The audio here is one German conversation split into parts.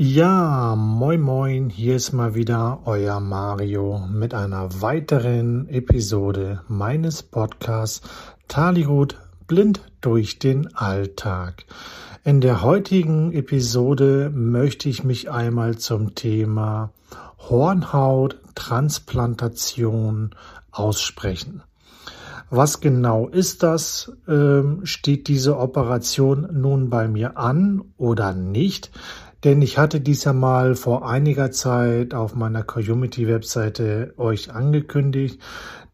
Ja, moin moin, hier ist mal wieder euer Mario mit einer weiteren Episode meines Podcasts Talihut blind durch den Alltag. In der heutigen Episode möchte ich mich einmal zum Thema Hornhauttransplantation aussprechen. Was genau ist das? Ähm, steht diese Operation nun bei mir an oder nicht? Denn ich hatte dies ja mal vor einiger Zeit auf meiner Community-Webseite euch angekündigt,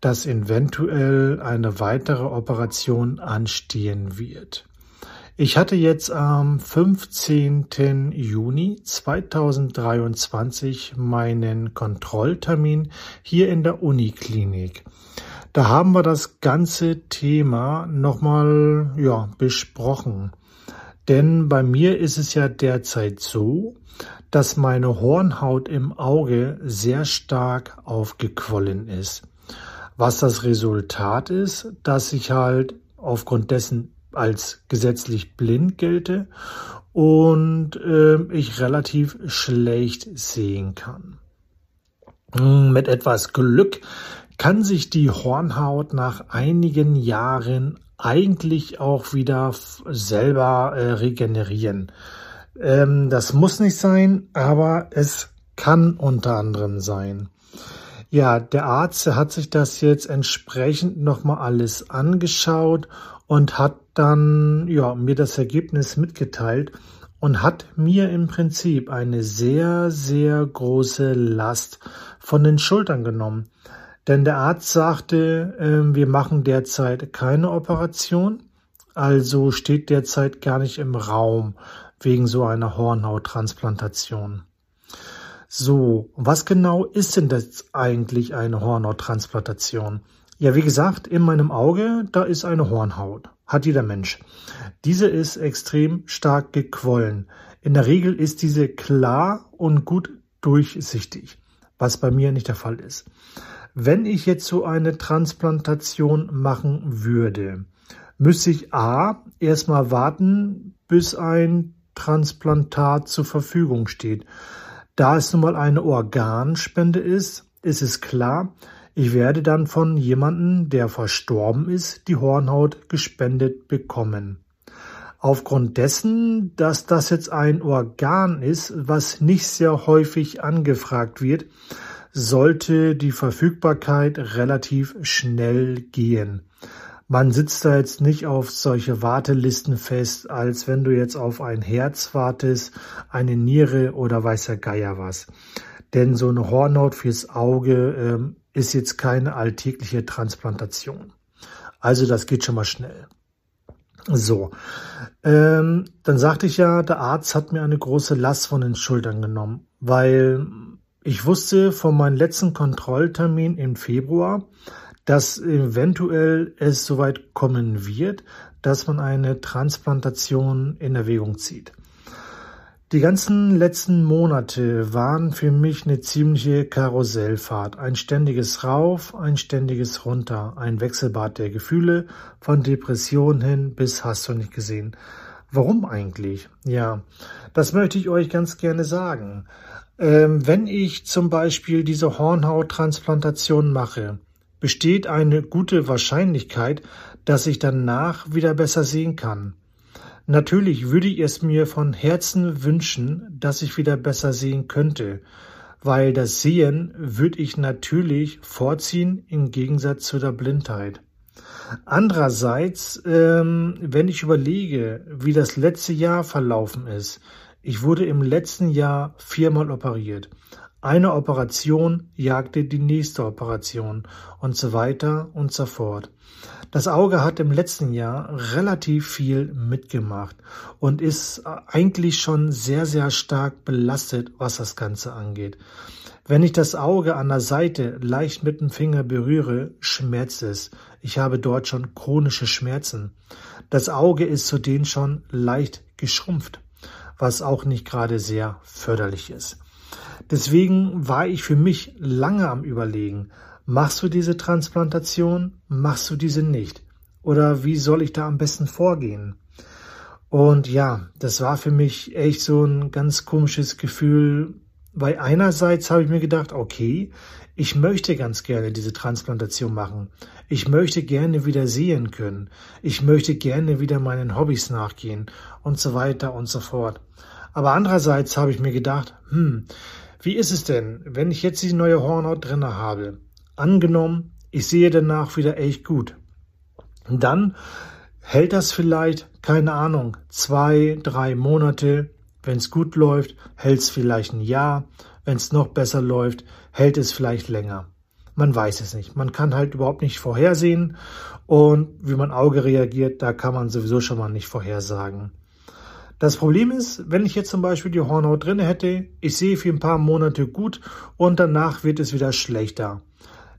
dass eventuell eine weitere Operation anstehen wird. Ich hatte jetzt am 15. Juni 2023 meinen Kontrolltermin hier in der Uniklinik. Da haben wir das ganze Thema nochmal ja, besprochen. Denn bei mir ist es ja derzeit so, dass meine Hornhaut im Auge sehr stark aufgequollen ist. Was das Resultat ist, dass ich halt aufgrund dessen als gesetzlich blind gelte und äh, ich relativ schlecht sehen kann. Mit etwas Glück kann sich die Hornhaut nach einigen Jahren eigentlich auch wieder selber äh, regenerieren. Ähm, das muss nicht sein, aber es kann unter anderem sein. Ja, der Arzt hat sich das jetzt entsprechend nochmal alles angeschaut und hat dann ja, mir das Ergebnis mitgeteilt und hat mir im Prinzip eine sehr, sehr große Last von den Schultern genommen. Denn der Arzt sagte, äh, wir machen derzeit keine Operation, also steht derzeit gar nicht im Raum wegen so einer Hornhauttransplantation. So, was genau ist denn das eigentlich eine Hornhauttransplantation? Ja, wie gesagt, in meinem Auge, da ist eine Hornhaut. Hat jeder Mensch. Diese ist extrem stark gequollen. In der Regel ist diese klar und gut durchsichtig, was bei mir nicht der Fall ist. Wenn ich jetzt so eine Transplantation machen würde, müsste ich A erstmal warten, bis ein Transplantat zur Verfügung steht. Da es nun mal eine Organspende ist, ist es klar, ich werde dann von jemandem, der verstorben ist, die Hornhaut gespendet bekommen. Aufgrund dessen, dass das jetzt ein Organ ist, was nicht sehr häufig angefragt wird, sollte die Verfügbarkeit relativ schnell gehen. Man sitzt da jetzt nicht auf solche Wartelisten fest, als wenn du jetzt auf ein Herz wartest, eine Niere oder weiß der Geier was. Denn so eine Hornhaut fürs Auge ähm, ist jetzt keine alltägliche Transplantation. Also das geht schon mal schnell. So, ähm, dann sagte ich ja, der Arzt hat mir eine große Last von den Schultern genommen, weil ich wusste von meinem letzten Kontrolltermin im Februar, dass eventuell es soweit kommen wird, dass man eine Transplantation in Erwägung zieht. Die ganzen letzten Monate waren für mich eine ziemliche Karussellfahrt. Ein ständiges Rauf, ein ständiges Runter, ein Wechselbad der Gefühle, von Depression hin bis hast du nicht gesehen. Warum eigentlich? Ja, das möchte ich euch ganz gerne sagen. Ähm, wenn ich zum Beispiel diese Hornhauttransplantation mache, besteht eine gute Wahrscheinlichkeit, dass ich danach wieder besser sehen kann. Natürlich würde ich es mir von Herzen wünschen, dass ich wieder besser sehen könnte, weil das Sehen würde ich natürlich vorziehen im Gegensatz zu der Blindheit. Andererseits, ähm, wenn ich überlege, wie das letzte Jahr verlaufen ist, ich wurde im letzten Jahr viermal operiert. Eine Operation jagte die nächste Operation und so weiter und so fort. Das Auge hat im letzten Jahr relativ viel mitgemacht und ist eigentlich schon sehr, sehr stark belastet, was das Ganze angeht. Wenn ich das Auge an der Seite leicht mit dem Finger berühre, schmerzt es. Ich habe dort schon chronische Schmerzen. Das Auge ist zudem schon leicht geschrumpft was auch nicht gerade sehr förderlich ist. Deswegen war ich für mich lange am Überlegen, machst du diese Transplantation, machst du diese nicht? Oder wie soll ich da am besten vorgehen? Und ja, das war für mich echt so ein ganz komisches Gefühl, weil einerseits habe ich mir gedacht, okay, ich möchte ganz gerne diese Transplantation machen. Ich möchte gerne wieder sehen können. Ich möchte gerne wieder meinen Hobbys nachgehen und so weiter und so fort. Aber andererseits habe ich mir gedacht, hm, wie ist es denn, wenn ich jetzt die neue Hornhaut drinne habe? Angenommen, ich sehe danach wieder echt gut. Dann hält das vielleicht, keine Ahnung, zwei, drei Monate. Wenn es gut läuft, hält es vielleicht ein Jahr. Wenn es noch besser läuft, hält es vielleicht länger. Man weiß es nicht. Man kann halt überhaupt nicht vorhersehen. Und wie mein Auge reagiert, da kann man sowieso schon mal nicht vorhersagen. Das Problem ist, wenn ich jetzt zum Beispiel die Hornhaut drin hätte, ich sehe für ein paar Monate gut und danach wird es wieder schlechter.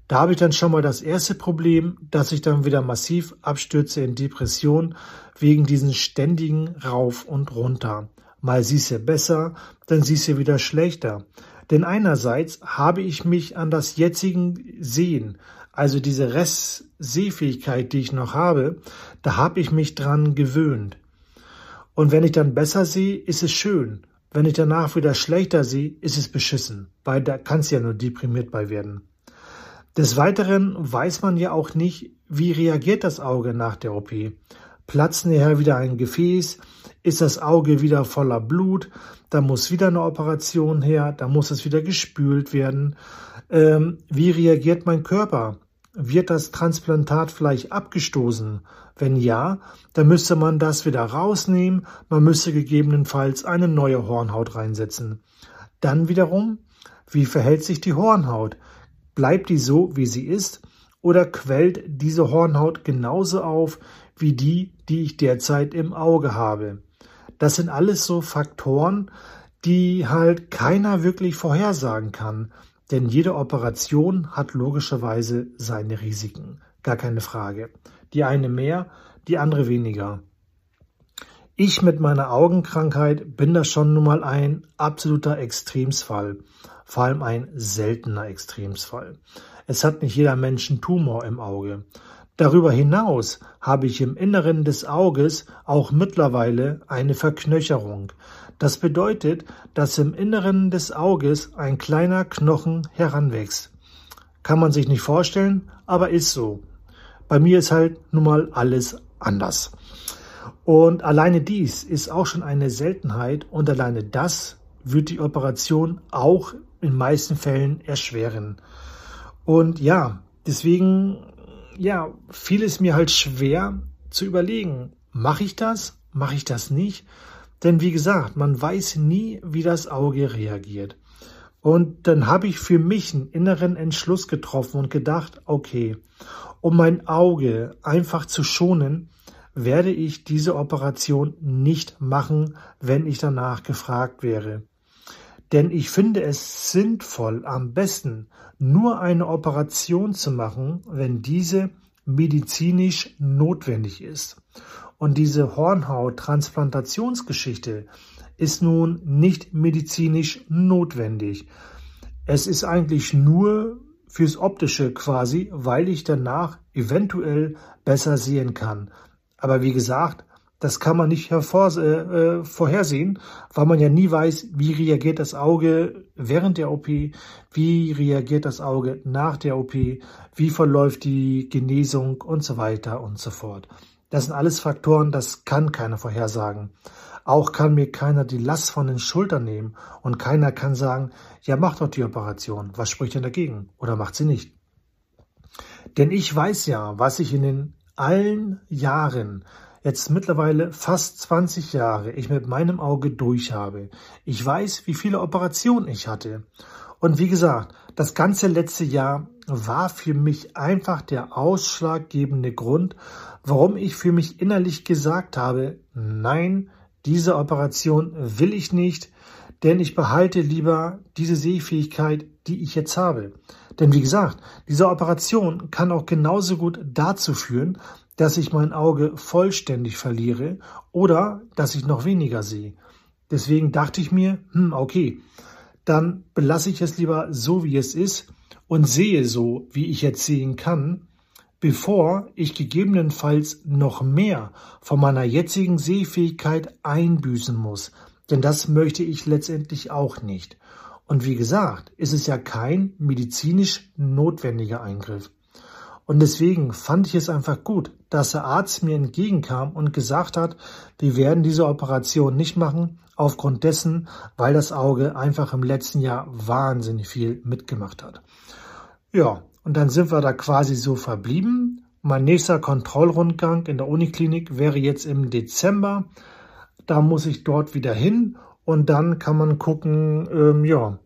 Da habe ich dann schon mal das erste Problem, dass ich dann wieder massiv abstürze in Depression wegen diesen ständigen Rauf und Runter. Mal siehst du besser, dann siehst du wieder schlechter. Denn einerseits habe ich mich an das jetzigen Sehen, also diese Restsehfähigkeit, die ich noch habe, da habe ich mich dran gewöhnt. Und wenn ich dann besser sehe, ist es schön. Wenn ich danach wieder schlechter sehe, ist es beschissen, weil da kannst du ja nur deprimiert bei werden. Des Weiteren weiß man ja auch nicht, wie reagiert das Auge nach der OP. Platzt nachher wieder ein Gefäß? Ist das Auge wieder voller Blut? Da muss wieder eine Operation her, da muss es wieder gespült werden. Ähm, wie reagiert mein Körper? Wird das Transplantat vielleicht abgestoßen? Wenn ja, dann müsste man das wieder rausnehmen, man müsste gegebenenfalls eine neue Hornhaut reinsetzen. Dann wiederum, wie verhält sich die Hornhaut? Bleibt die so, wie sie ist, oder quellt diese Hornhaut genauso auf wie die, die ich derzeit im Auge habe? Das sind alles so Faktoren, die halt keiner wirklich vorhersagen kann, denn jede Operation hat logischerweise seine Risiken, gar keine Frage. Die eine mehr, die andere weniger. Ich mit meiner Augenkrankheit bin da schon nun mal ein absoluter Extremsfall vor allem ein seltener Extremsfall. Es hat nicht jeder Mensch einen Tumor im Auge. Darüber hinaus habe ich im Inneren des Auges auch mittlerweile eine Verknöcherung. Das bedeutet, dass im Inneren des Auges ein kleiner Knochen heranwächst. Kann man sich nicht vorstellen, aber ist so. Bei mir ist halt nun mal alles anders. Und alleine dies ist auch schon eine Seltenheit und alleine das wird die Operation auch in meisten Fällen erschweren. Und ja, deswegen, ja, fiel es mir halt schwer zu überlegen, mache ich das, mache ich das nicht? Denn wie gesagt, man weiß nie, wie das Auge reagiert. Und dann habe ich für mich einen inneren Entschluss getroffen und gedacht, okay, um mein Auge einfach zu schonen, werde ich diese Operation nicht machen, wenn ich danach gefragt wäre. Denn ich finde es sinnvoll, am besten nur eine Operation zu machen, wenn diese medizinisch notwendig ist. Und diese Hornhaut-Transplantationsgeschichte ist nun nicht medizinisch notwendig. Es ist eigentlich nur fürs Optische quasi, weil ich danach eventuell besser sehen kann. Aber wie gesagt, das kann man nicht hervor, äh, äh, vorhersehen, weil man ja nie weiß, wie reagiert das Auge während der OP, wie reagiert das Auge nach der OP, wie verläuft die Genesung und so weiter und so fort. Das sind alles Faktoren, das kann keiner vorhersagen. Auch kann mir keiner die Last von den Schultern nehmen und keiner kann sagen, ja, mach doch die Operation. Was spricht denn dagegen? Oder macht sie nicht? Denn ich weiß ja, was ich in den allen Jahren jetzt mittlerweile fast 20 Jahre ich mit meinem Auge durch habe. Ich weiß, wie viele Operationen ich hatte. Und wie gesagt, das ganze letzte Jahr war für mich einfach der ausschlaggebende Grund, warum ich für mich innerlich gesagt habe, nein, diese Operation will ich nicht, denn ich behalte lieber diese Sehfähigkeit, die ich jetzt habe. Denn wie gesagt, diese Operation kann auch genauso gut dazu führen, dass ich mein Auge vollständig verliere oder dass ich noch weniger sehe. Deswegen dachte ich mir, hm, okay, dann belasse ich es lieber so, wie es ist und sehe so, wie ich jetzt sehen kann, bevor ich gegebenenfalls noch mehr von meiner jetzigen Sehfähigkeit einbüßen muss. Denn das möchte ich letztendlich auch nicht. Und wie gesagt, ist es ja kein medizinisch notwendiger Eingriff. Und deswegen fand ich es einfach gut, dass der Arzt mir entgegenkam und gesagt hat, wir werden diese Operation nicht machen, aufgrund dessen, weil das Auge einfach im letzten Jahr wahnsinnig viel mitgemacht hat. Ja, und dann sind wir da quasi so verblieben. Mein nächster Kontrollrundgang in der Uniklinik wäre jetzt im Dezember. Da muss ich dort wieder hin und dann kann man gucken, ähm, ja,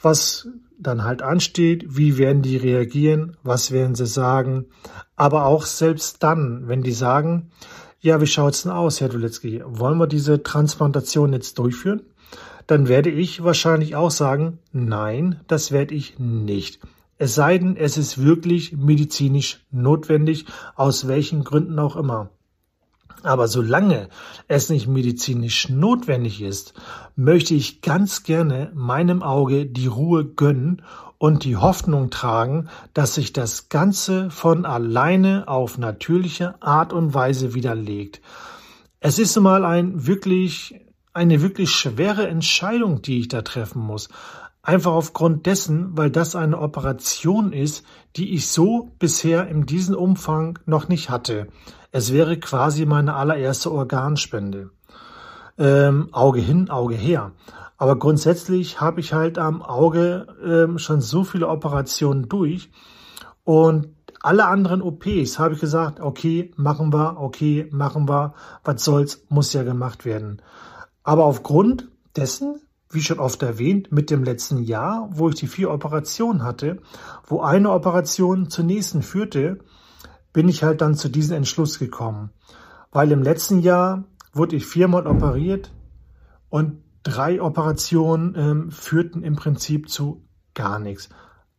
was dann halt ansteht, wie werden die reagieren, was werden sie sagen. Aber auch selbst dann, wenn die sagen, ja, wie schaut's denn aus, Herr Duletzki, wollen wir diese Transplantation jetzt durchführen? Dann werde ich wahrscheinlich auch sagen, nein, das werde ich nicht. Es sei denn, es ist wirklich medizinisch notwendig, aus welchen Gründen auch immer. Aber solange es nicht medizinisch notwendig ist, möchte ich ganz gerne meinem Auge die Ruhe gönnen und die Hoffnung tragen, dass sich das Ganze von alleine auf natürliche Art und Weise widerlegt. Es ist mal ein wirklich, eine wirklich schwere Entscheidung, die ich da treffen muss. Einfach aufgrund dessen, weil das eine Operation ist, die ich so bisher in diesem Umfang noch nicht hatte. Es wäre quasi meine allererste Organspende. Ähm, Auge hin, Auge her. Aber grundsätzlich habe ich halt am Auge ähm, schon so viele Operationen durch und alle anderen OPs habe ich gesagt, okay, machen wir, okay, machen wir, was soll's, muss ja gemacht werden. Aber aufgrund dessen, wie schon oft erwähnt, mit dem letzten Jahr, wo ich die vier Operationen hatte, wo eine Operation zur nächsten führte, bin ich halt dann zu diesem Entschluss gekommen. Weil im letzten Jahr wurde ich viermal operiert und drei Operationen ähm, führten im Prinzip zu gar nichts.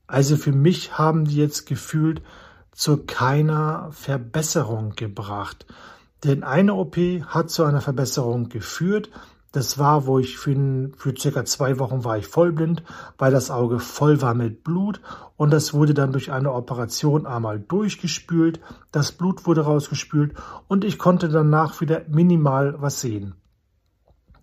Also für mich haben die jetzt gefühlt zu keiner Verbesserung gebracht. Denn eine OP hat zu einer Verbesserung geführt, das war, wo ich für, für circa zwei Wochen war ich vollblind, weil das Auge voll war mit Blut und das wurde dann durch eine Operation einmal durchgespült. Das Blut wurde rausgespült und ich konnte danach wieder minimal was sehen.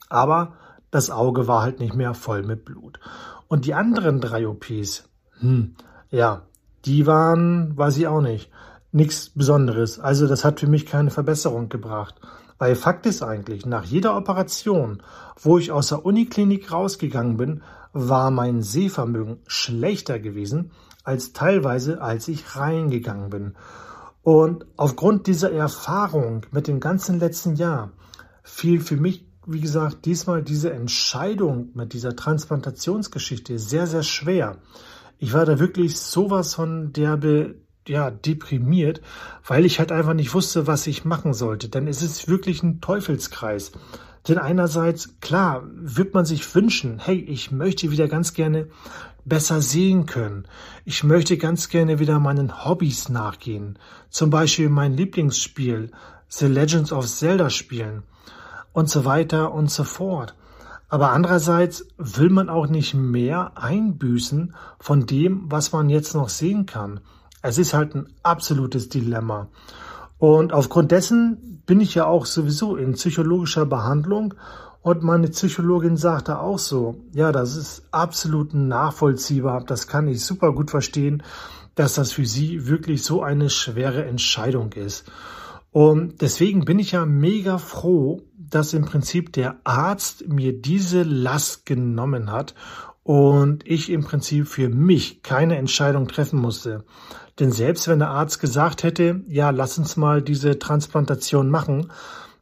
Aber das Auge war halt nicht mehr voll mit Blut. Und die anderen drei OPs, hm, ja, die waren, weiß ich auch nicht, nichts Besonderes. Also das hat für mich keine Verbesserung gebracht. Weil Fakt ist eigentlich, nach jeder Operation, wo ich aus der Uniklinik rausgegangen bin, war mein Sehvermögen schlechter gewesen als teilweise, als ich reingegangen bin. Und aufgrund dieser Erfahrung mit dem ganzen letzten Jahr fiel für mich, wie gesagt, diesmal diese Entscheidung mit dieser Transplantationsgeschichte sehr, sehr schwer. Ich war da wirklich sowas von derbe ja, deprimiert, weil ich halt einfach nicht wusste, was ich machen sollte. Denn es ist wirklich ein Teufelskreis. Denn einerseits, klar, wird man sich wünschen, hey, ich möchte wieder ganz gerne besser sehen können. Ich möchte ganz gerne wieder meinen Hobbys nachgehen. Zum Beispiel mein Lieblingsspiel, The Legends of Zelda spielen und so weiter und so fort. Aber andererseits will man auch nicht mehr einbüßen von dem, was man jetzt noch sehen kann. Es ist halt ein absolutes Dilemma. Und aufgrund dessen bin ich ja auch sowieso in psychologischer Behandlung und meine Psychologin sagte auch so, ja, das ist absolut nachvollziehbar, das kann ich super gut verstehen, dass das für sie wirklich so eine schwere Entscheidung ist. Und deswegen bin ich ja mega froh, dass im Prinzip der Arzt mir diese Last genommen hat und ich im Prinzip für mich keine Entscheidung treffen musste. Denn selbst wenn der Arzt gesagt hätte, ja, lass uns mal diese Transplantation machen,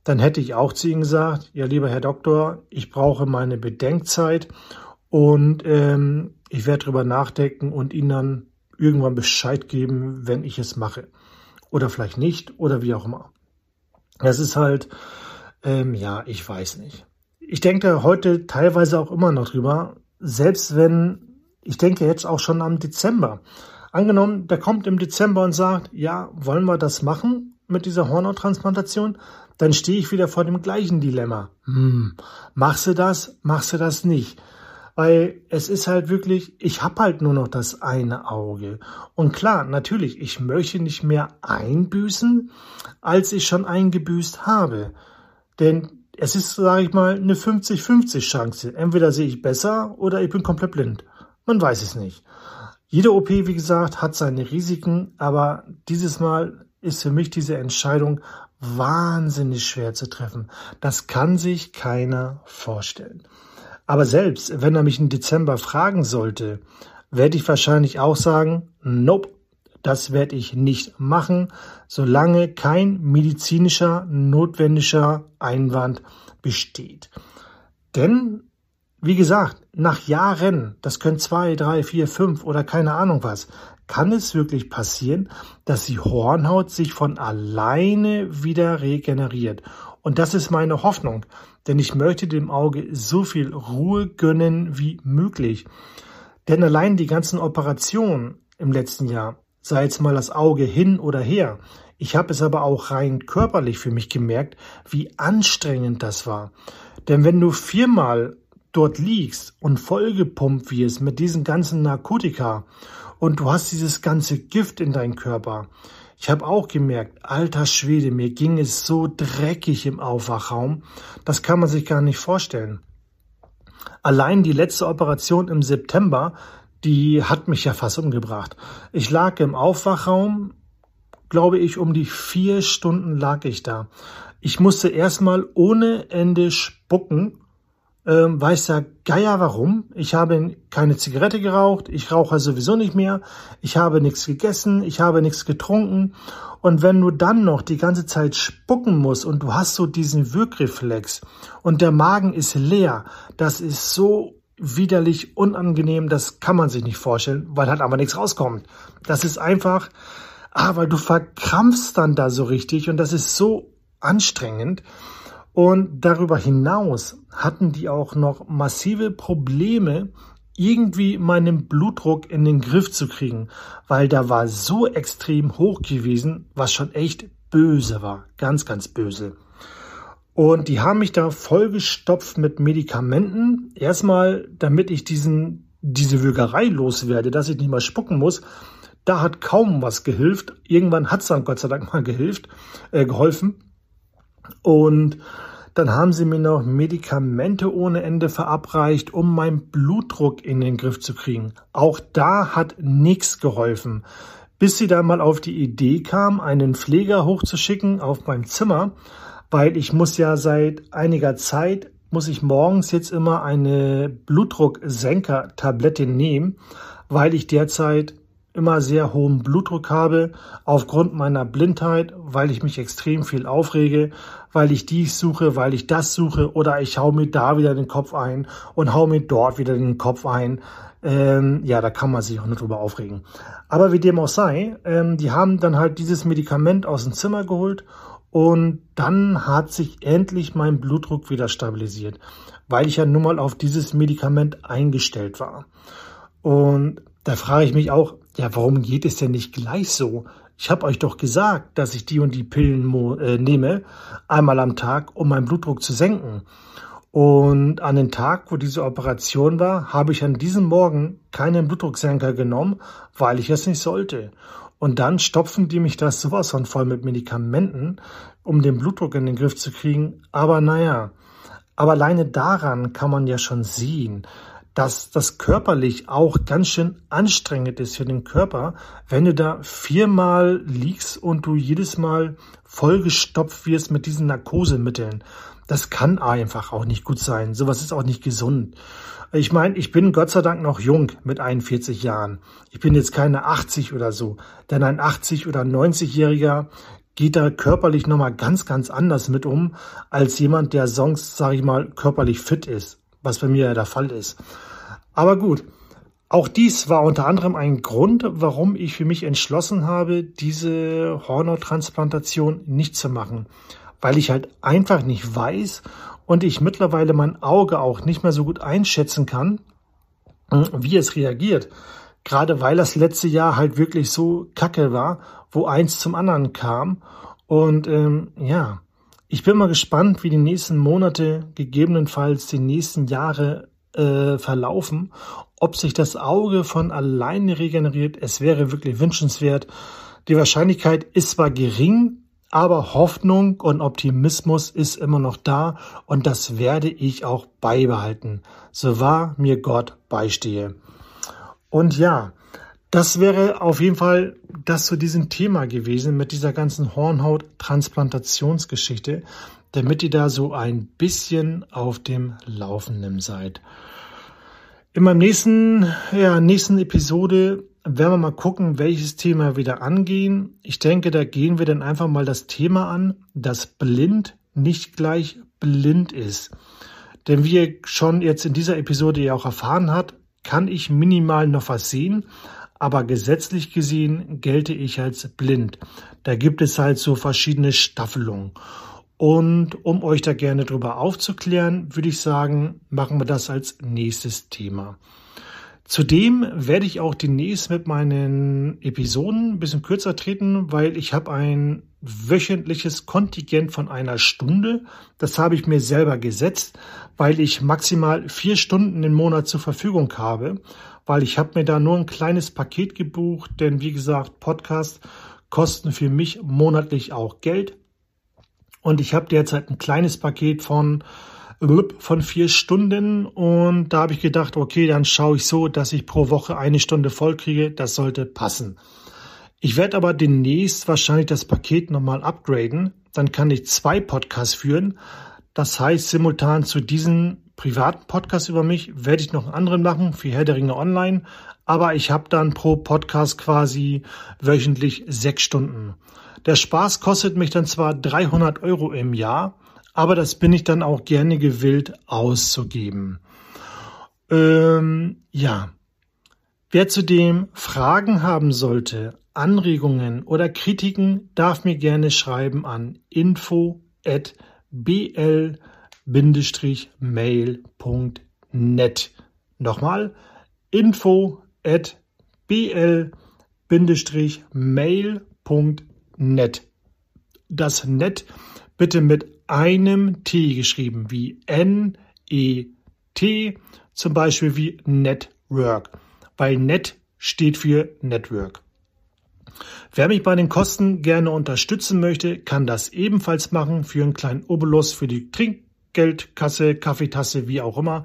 dann hätte ich auch zu ihm gesagt, ja, lieber Herr Doktor, ich brauche meine Bedenkzeit und ähm, ich werde drüber nachdenken und Ihnen dann irgendwann Bescheid geben, wenn ich es mache. Oder vielleicht nicht oder wie auch immer. Das ist halt, ähm, ja, ich weiß nicht. Ich denke heute teilweise auch immer noch drüber, selbst wenn, ich denke jetzt auch schon am Dezember, Angenommen, der kommt im Dezember und sagt, ja, wollen wir das machen mit dieser Hornottransplantation? Dann stehe ich wieder vor dem gleichen Dilemma. Hm, machst du das, machst du das nicht? Weil es ist halt wirklich, ich habe halt nur noch das eine Auge. Und klar, natürlich, ich möchte nicht mehr einbüßen, als ich schon eingebüßt habe. Denn es ist, sage ich mal, eine 50-50 Chance. Entweder sehe ich besser oder ich bin komplett blind. Man weiß es nicht. Jede OP, wie gesagt, hat seine Risiken, aber dieses Mal ist für mich diese Entscheidung wahnsinnig schwer zu treffen. Das kann sich keiner vorstellen. Aber selbst wenn er mich im Dezember fragen sollte, werde ich wahrscheinlich auch sagen, nope, das werde ich nicht machen, solange kein medizinischer notwendiger Einwand besteht. Denn, wie gesagt, nach Jahren, das können zwei, drei, vier, fünf oder keine Ahnung was, kann es wirklich passieren, dass die Hornhaut sich von alleine wieder regeneriert. Und das ist meine Hoffnung, denn ich möchte dem Auge so viel Ruhe gönnen wie möglich. Denn allein die ganzen Operationen im letzten Jahr, sei jetzt mal das Auge hin oder her, ich habe es aber auch rein körperlich für mich gemerkt, wie anstrengend das war. Denn wenn du viermal dort liegst und vollgepumpt wirst mit diesen ganzen Narkotika und du hast dieses ganze Gift in deinem Körper, ich habe auch gemerkt, alter Schwede, mir ging es so dreckig im Aufwachraum, das kann man sich gar nicht vorstellen. Allein die letzte Operation im September, die hat mich ja fast umgebracht. Ich lag im Aufwachraum, glaube ich, um die vier Stunden lag ich da. Ich musste erstmal ohne Ende spucken ähm, weiß der Geier warum. Ich habe keine Zigarette geraucht, ich rauche sowieso nicht mehr, ich habe nichts gegessen, ich habe nichts getrunken. Und wenn du dann noch die ganze Zeit spucken musst und du hast so diesen Wirkreflex und der Magen ist leer, das ist so widerlich unangenehm, das kann man sich nicht vorstellen, weil halt aber nichts rauskommt. Das ist einfach, ah, weil du verkrampfst dann da so richtig und das ist so anstrengend. Und darüber hinaus hatten die auch noch massive Probleme, irgendwie meinen Blutdruck in den Griff zu kriegen, weil da war so extrem hoch gewesen, was schon echt böse war, ganz, ganz böse. Und die haben mich da vollgestopft mit Medikamenten. Erstmal, damit ich diesen, diese Würgerei loswerde, dass ich nicht mal spucken muss. Da hat kaum was gehilft. Irgendwann hat es dann Gott sei Dank mal gehilft, äh, geholfen. Und dann haben sie mir noch Medikamente ohne Ende verabreicht, um meinen Blutdruck in den Griff zu kriegen. Auch da hat nichts geholfen. Bis sie dann mal auf die Idee kam, einen Pfleger hochzuschicken auf mein Zimmer, weil ich muss ja seit einiger Zeit, muss ich morgens jetzt immer eine Blutdrucksenker-Tablette nehmen, weil ich derzeit immer sehr hohen Blutdruck habe, aufgrund meiner Blindheit, weil ich mich extrem viel aufrege, weil ich dies suche, weil ich das suche oder ich hau mir da wieder den Kopf ein und hau mir dort wieder den Kopf ein. Ähm, ja, da kann man sich auch nicht drüber aufregen. Aber wie dem auch sei, ähm, die haben dann halt dieses Medikament aus dem Zimmer geholt und dann hat sich endlich mein Blutdruck wieder stabilisiert, weil ich ja nun mal auf dieses Medikament eingestellt war. Und da frage ich mich auch, ja, warum geht es denn nicht gleich so? Ich habe euch doch gesagt, dass ich die und die Pillen äh, nehme, einmal am Tag, um meinen Blutdruck zu senken. Und an den Tag, wo diese Operation war, habe ich an diesem Morgen keinen Blutdrucksenker genommen, weil ich es nicht sollte. Und dann stopfen die mich das sowas von voll mit Medikamenten, um den Blutdruck in den Griff zu kriegen. Aber naja, aber alleine daran kann man ja schon sehen, dass das körperlich auch ganz schön anstrengend ist für den Körper, wenn du da viermal liegst und du jedes Mal vollgestopft wirst mit diesen Narkosemitteln. Das kann einfach auch nicht gut sein. Sowas ist auch nicht gesund. Ich meine, ich bin Gott sei Dank noch jung mit 41 Jahren. Ich bin jetzt keine 80 oder so. Denn ein 80 oder 90-Jähriger geht da körperlich nochmal ganz, ganz anders mit um, als jemand, der sonst, sage ich mal, körperlich fit ist was bei mir ja der Fall ist. Aber gut, auch dies war unter anderem ein Grund, warum ich für mich entschlossen habe, diese Hornontransplantation nicht zu machen, weil ich halt einfach nicht weiß und ich mittlerweile mein Auge auch nicht mehr so gut einschätzen kann, wie es reagiert. Gerade weil das letzte Jahr halt wirklich so kacke war, wo eins zum anderen kam. Und ähm, ja, ich bin mal gespannt, wie die nächsten Monate, gegebenenfalls die nächsten Jahre äh, verlaufen. Ob sich das Auge von alleine regeneriert, es wäre wirklich wünschenswert. Die Wahrscheinlichkeit ist zwar gering, aber Hoffnung und Optimismus ist immer noch da und das werde ich auch beibehalten, so wahr mir Gott beistehe. Und ja, das wäre auf jeden Fall das zu diesem Thema gewesen mit dieser ganzen Hornhaut-Transplantationsgeschichte, damit ihr da so ein bisschen auf dem Laufenden seid. In meinem nächsten, ja, nächsten Episode werden wir mal gucken, welches Thema wieder angehen. Ich denke, da gehen wir dann einfach mal das Thema an, dass blind nicht gleich blind ist. Denn wie ihr schon jetzt in dieser Episode ja auch erfahren habt, kann ich minimal noch was sehen, aber gesetzlich gesehen gelte ich als blind. Da gibt es halt so verschiedene Staffelungen. Und um euch da gerne drüber aufzuklären, würde ich sagen, machen wir das als nächstes Thema. Zudem werde ich auch demnächst mit meinen Episoden ein bisschen kürzer treten, weil ich habe ein wöchentliches Kontingent von einer Stunde. Das habe ich mir selber gesetzt, weil ich maximal vier Stunden im Monat zur Verfügung habe weil ich habe mir da nur ein kleines Paket gebucht, denn wie gesagt, Podcast kosten für mich monatlich auch Geld. Und ich habe derzeit ein kleines Paket von von vier Stunden und da habe ich gedacht, okay, dann schaue ich so, dass ich pro Woche eine Stunde voll kriege. Das sollte passen. Ich werde aber demnächst wahrscheinlich das Paket nochmal upgraden. Dann kann ich zwei Podcasts führen. Das heißt, simultan zu diesen privaten Podcast über mich werde ich noch einen anderen machen für Herr der Ringe Online, aber ich habe dann pro Podcast quasi wöchentlich sechs Stunden. Der Spaß kostet mich dann zwar 300 Euro im Jahr, aber das bin ich dann auch gerne gewillt auszugeben. Ähm, ja. Wer zudem Fragen haben sollte, Anregungen oder Kritiken, darf mir gerne schreiben an info@bl mail.net. Nochmal info at bl-mail.net. Das Net bitte mit einem T geschrieben, wie N-E-T, zum Beispiel wie Network, weil Net steht für Network. Wer mich bei den Kosten gerne unterstützen möchte, kann das ebenfalls machen für einen kleinen Obolus für die Trink Geldkasse, Kaffeetasse, wie auch immer,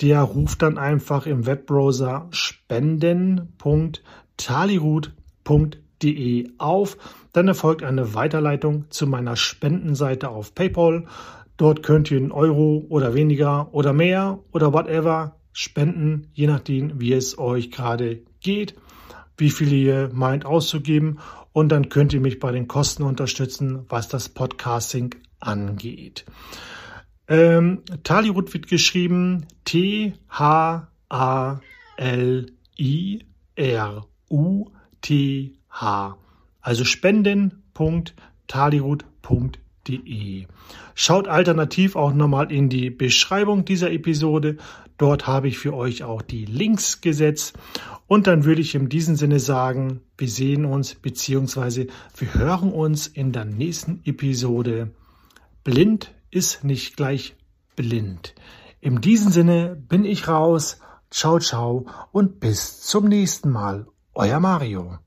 der ruft dann einfach im Webbrowser spenden.talirut.de auf. Dann erfolgt eine Weiterleitung zu meiner Spendenseite auf PayPal. Dort könnt ihr einen Euro oder weniger oder mehr oder whatever spenden, je nachdem, wie es euch gerade geht, wie viel ihr meint auszugeben. Und dann könnt ihr mich bei den Kosten unterstützen, was das Podcasting angeht. Ähm, Talirut wird geschrieben T-H-A-L-I-R-U-T-H. Also spenden.talirut.de. Schaut alternativ auch nochmal in die Beschreibung dieser Episode. Dort habe ich für euch auch die Links gesetzt. Und dann würde ich in diesem Sinne sagen, wir sehen uns bzw. wir hören uns in der nächsten Episode. Blind ist nicht gleich blind. In diesem Sinne bin ich raus. Ciao, ciao und bis zum nächsten Mal. Euer Mario.